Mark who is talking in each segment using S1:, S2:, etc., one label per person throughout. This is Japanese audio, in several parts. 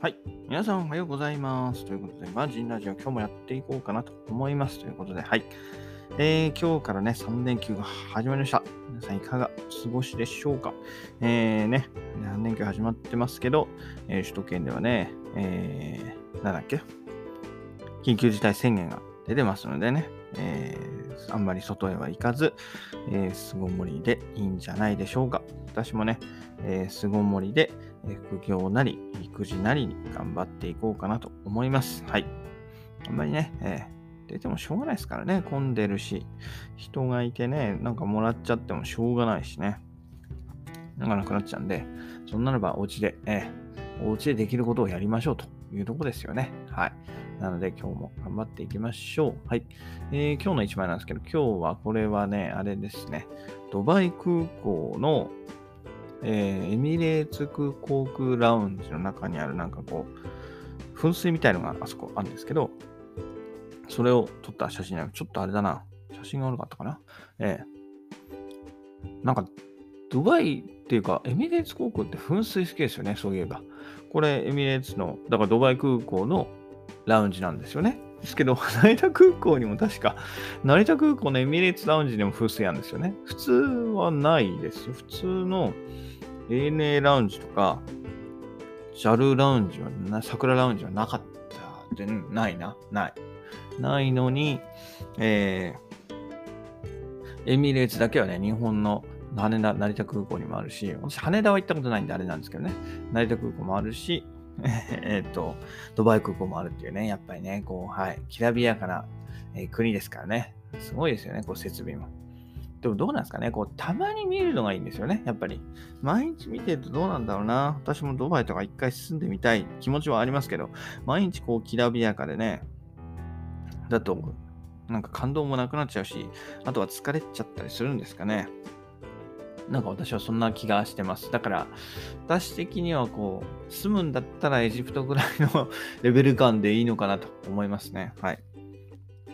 S1: はい。皆さんおはようございます。ということで、マジンラジオ今日もやっていこうかなと思います。ということで、はい。えー、今日からね、3連休が始まりました。皆さんいかがお過ごしでしょうかえー、ね、3連休始まってますけど、えー、首都圏ではね、えー、なんだっけ？緊急事態宣言が出てますのでね、えー、あんまり外へは行かず、えー、巣ごもりでいいんじゃないでしょうか。私もね、えー、巣ごもりで、え副業なり、育児なりに頑張っていこうかなと思います。はい。あんまりね、えー、出てもしょうがないですからね、混んでるし、人がいてね、なんかもらっちゃってもしょうがないしね、なんかなくなっちゃうんで、そんなのばお家で、えー、お家でできることをやりましょうというとこですよね。はい。なので今日も頑張っていきましょう。はい。えー、今日の一枚なんですけど、今日はこれはね、あれですね。ドバイ空港の、えー、エミレーツ空航空ラウンジの中にあるなんかこう、噴水みたいのがあそこあるんですけど、それを撮った写真なちょっとあれだな。写真が悪かったかな。えー、なんか、ドバイっていうか、エミレーツ航空って噴水好きですよね、そういえば。これ、エミレーツの、だからドバイ空港のラウンジなんですよね。ですけど、成田空港にも確か、成田空港のエミレーツラウンジにも風水あるんですよね。普通はないですよ。普通の ANA ラウンジとか、JAL ラウンジはな、桜ラウンジはなかったで、ないな、ない。ないのに、えー、エミレーツだけはね、日本の羽田、成田空港にもあるし、私羽田は行ったことないんであれなんですけどね、成田空港もあるし、えっと、ドバイ空港もあるっていうね、やっぱりね、こう、はい、きらびやかな、えー、国ですからね。すごいですよね、こう、設備も。でもどうなんですかね、こう、たまに見るのがいいんですよね、やっぱり。毎日見てるとどうなんだろうな。私もドバイとか一回住んでみたい気持ちはありますけど、毎日こう、きらびやかでね、だと、なんか感動もなくなっちゃうし、あとは疲れちゃったりするんですかね。なんか私はそんな気がしてます。だから、私的にはこう、住むんだったらエジプトぐらいのレベル感でいいのかなと思いますね。はい。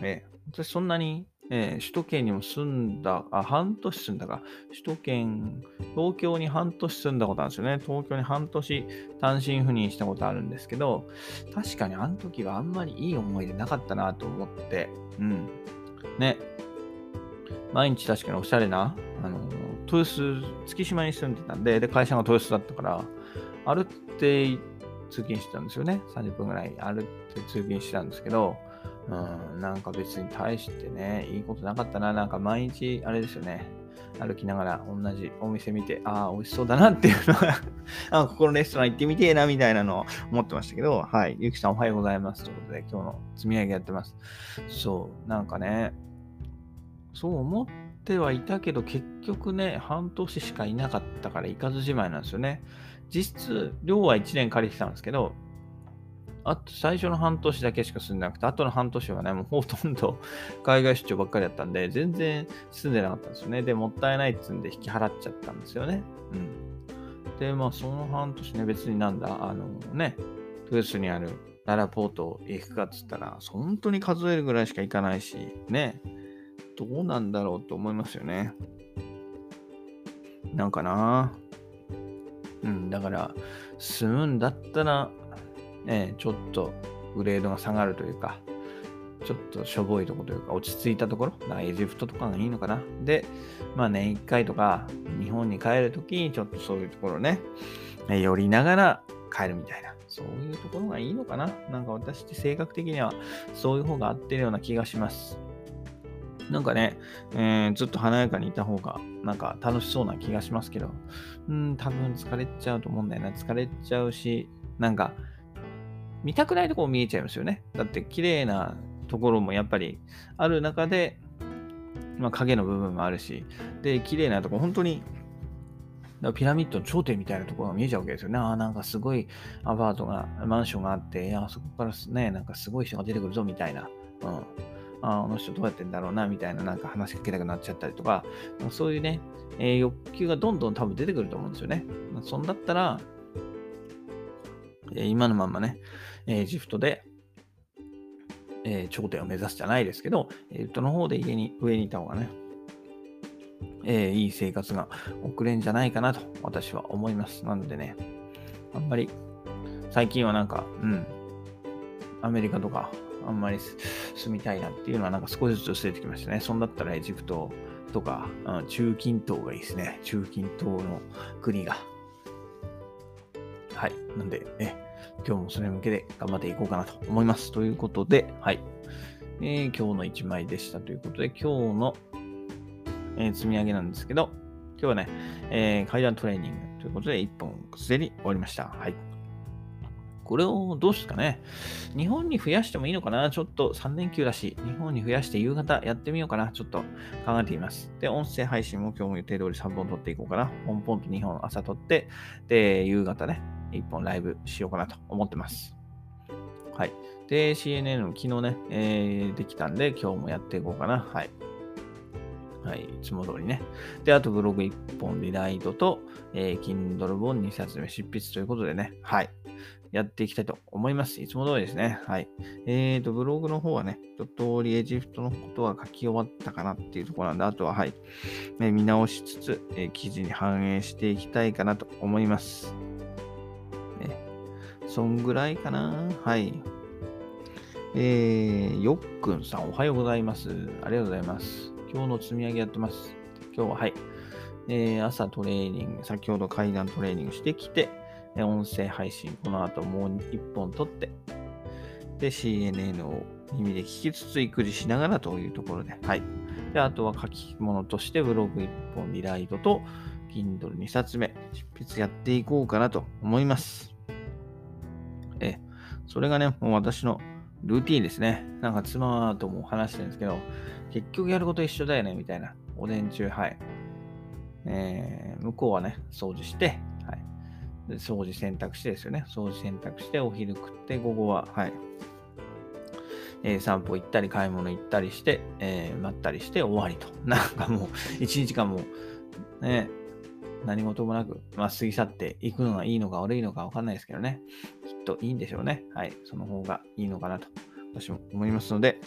S1: えー、私そんなに、えー、首都圏にも住んだ、あ、半年住んだか。首都圏、東京に半年住んだことあるんですよね。東京に半年単身赴任したことあるんですけど、確かにあの時はあんまりいい思い出なかったなと思って、うん。ね。毎日確かにおしゃれな、あの豊洲、月島に住んでたんで、で、会社が豊洲だったから、歩って通勤してたんですよね。30分ぐらい歩って通勤してたんですけど、うん、なんか別に対してね、いいことなかったな。なんか毎日、あれですよね。歩きながら同じお店見て、ああ、美味しそうだなっていうのは あ、ここのレストラン行ってみてえな、みたいなのを思ってましたけど、はい。ゆきさんおはようございます。ということで、今日の積み上げやってます。そう、なんかね、そう思ってはいたけど、結局ね、半年しかいなかったから行かずじまいなんですよね。実質、寮は1年借りてたんですけど、あと最初の半年だけしか住んでなくて、あとの半年はね、もうほとんど 海外出張ばっかりだったんで、全然住んでなかったんですよね。で、もったいないっつんで引き払っちゃったんですよね。うん。で、まあ、その半年ね、別になんだ、あのね、豊洲にあるララポートへ行くかっつったら、本当に数えるぐらいしか行かないし、ね、どうなんだろうと思いますよね。なんかな。うん、だから、住むんだったら、ね、ちょっとグレードが下がるというか、ちょっとしょぼいとこというか、落ち着いたところ、だかエジプトとかがいいのかな。で、まあ年1回とか、日本に帰るときにちょっとそういうところね、寄りながら帰るみたいな、そういうところがいいのかな。なんか私って性格的にはそういう方が合ってるような気がします。なんかね、えー、ずっと華やかにいた方が、なんか楽しそうな気がしますけど、うん、多分疲れちゃうと思うんだよな。疲れちゃうし、なんか、見たくないところ見えちゃいますよね。だって綺麗なところもやっぱりある中で、まあ、影の部分もあるし、で、綺麗なとこ、本当にピラミッドの頂点みたいなところが見えちゃうわけですよね。ああ、なんかすごいアパートが、マンションがあって、いや、そこからね、なんかすごい人が出てくるぞみたいな。うん。ああの人どうやってんだろうな、みたいななんか話しかけたくなっちゃったりとか、そういうね、えー、欲求がどんどん多分出てくると思うんですよね。そんだったら、えー、今のまんまね、エジプトで、えー、頂点を目指すじゃないですけど、エジプトの方で家に、上にいた方がね、えー、いい生活が送れんじゃないかなと私は思います。なのでね、あんまり最近はなんか、うん、アメリカとか、あんまり住みたいなっていうのはなんか少しずつ薄れてきましたね。そんだったらエジプトとか、うん、中近東がいいですね。中近東の国が。はい。なんで、ね、今日もそれに向けて頑張っていこうかなと思います。ということで、はい。えー、今日の1枚でしたということで、今日の、えー、積み上げなんですけど、今日はね、えー、階段トレーニングということで1本すでに終わりました。はい。これをどうすかね。日本に増やしてもいいのかな？ちょっと3連休だし、日本に増やして夕方やってみようかなちょっと考えています。で、音声配信も今日も予定通り3本撮っていこうかな。ポンポンと2本朝撮って、で、夕方ね、1本ライブしようかなと思ってます。はい。で、CNN の昨日ね、えー、できたんで、今日もやっていこうかな。はい。はい、いつも通りね。で、あとブログ1本リライトと、えー、Kindle 本2冊目執筆ということでね、はい。やっていきたいと思います。いつも通りですね。はい。えーと、ブログの方はね、一通りエジプトのことは書き終わったかなっていうところなんで、あとは、はい。ね、見直しつつ、えー、記事に反映していきたいかなと思います。ね。そんぐらいかな。はい。えー、よっくんさん、おはようございます。ありがとうございます。今日の積み上げやってます。今日は、はい。えー、朝トレーニング、先ほど階段トレーニングしてきて、え音声配信、この後もう1本撮って、で、CNN を耳で聞きつつ育児しながらというところで、はい。で、あとは書き物としてブログ1本リライトと Kindle2 冊目、執筆やっていこうかなと思います。え、それがね、もう私のルーティンですね。なんか妻とも話してるんですけど、結局やること一緒だよね、みたいな。おでん中、はい。えー、向こうはね、掃除して、はい。で掃除洗濯してですよね。掃除洗濯して、お昼食って、午後は、はい。えー、散歩行ったり、買い物行ったりして、えー、待ったりして終わりと。なんかもう、一日間も、ね、何事もなく、まあ、過ぎ去っていくのがいいのか悪いのかわかんないですけどね。といいんでしょうね。はい。その方がいいのかなと、私も思いますので、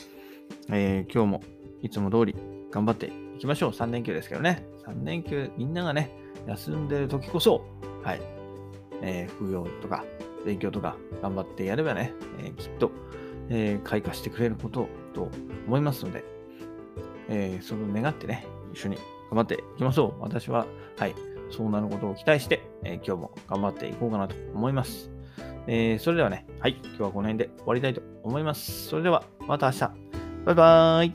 S1: えー、今日もいつも通り頑張っていきましょう。3連休ですけどね。3連休、みんながね、休んでる時こそ、はい。えー、副業とか勉強とか頑張ってやればね、えー、きっと、えー、開花してくれることと思いますので、えー、それを願ってね、一緒に頑張っていきましょう。私は、はい、そうなることを期待して、え今日も頑張っていこうかなと思います。えそれではね、はい、今日はこの辺で終わりたいと思います。それでは、また明日。バイバーイ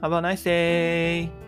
S1: !Have a nice day!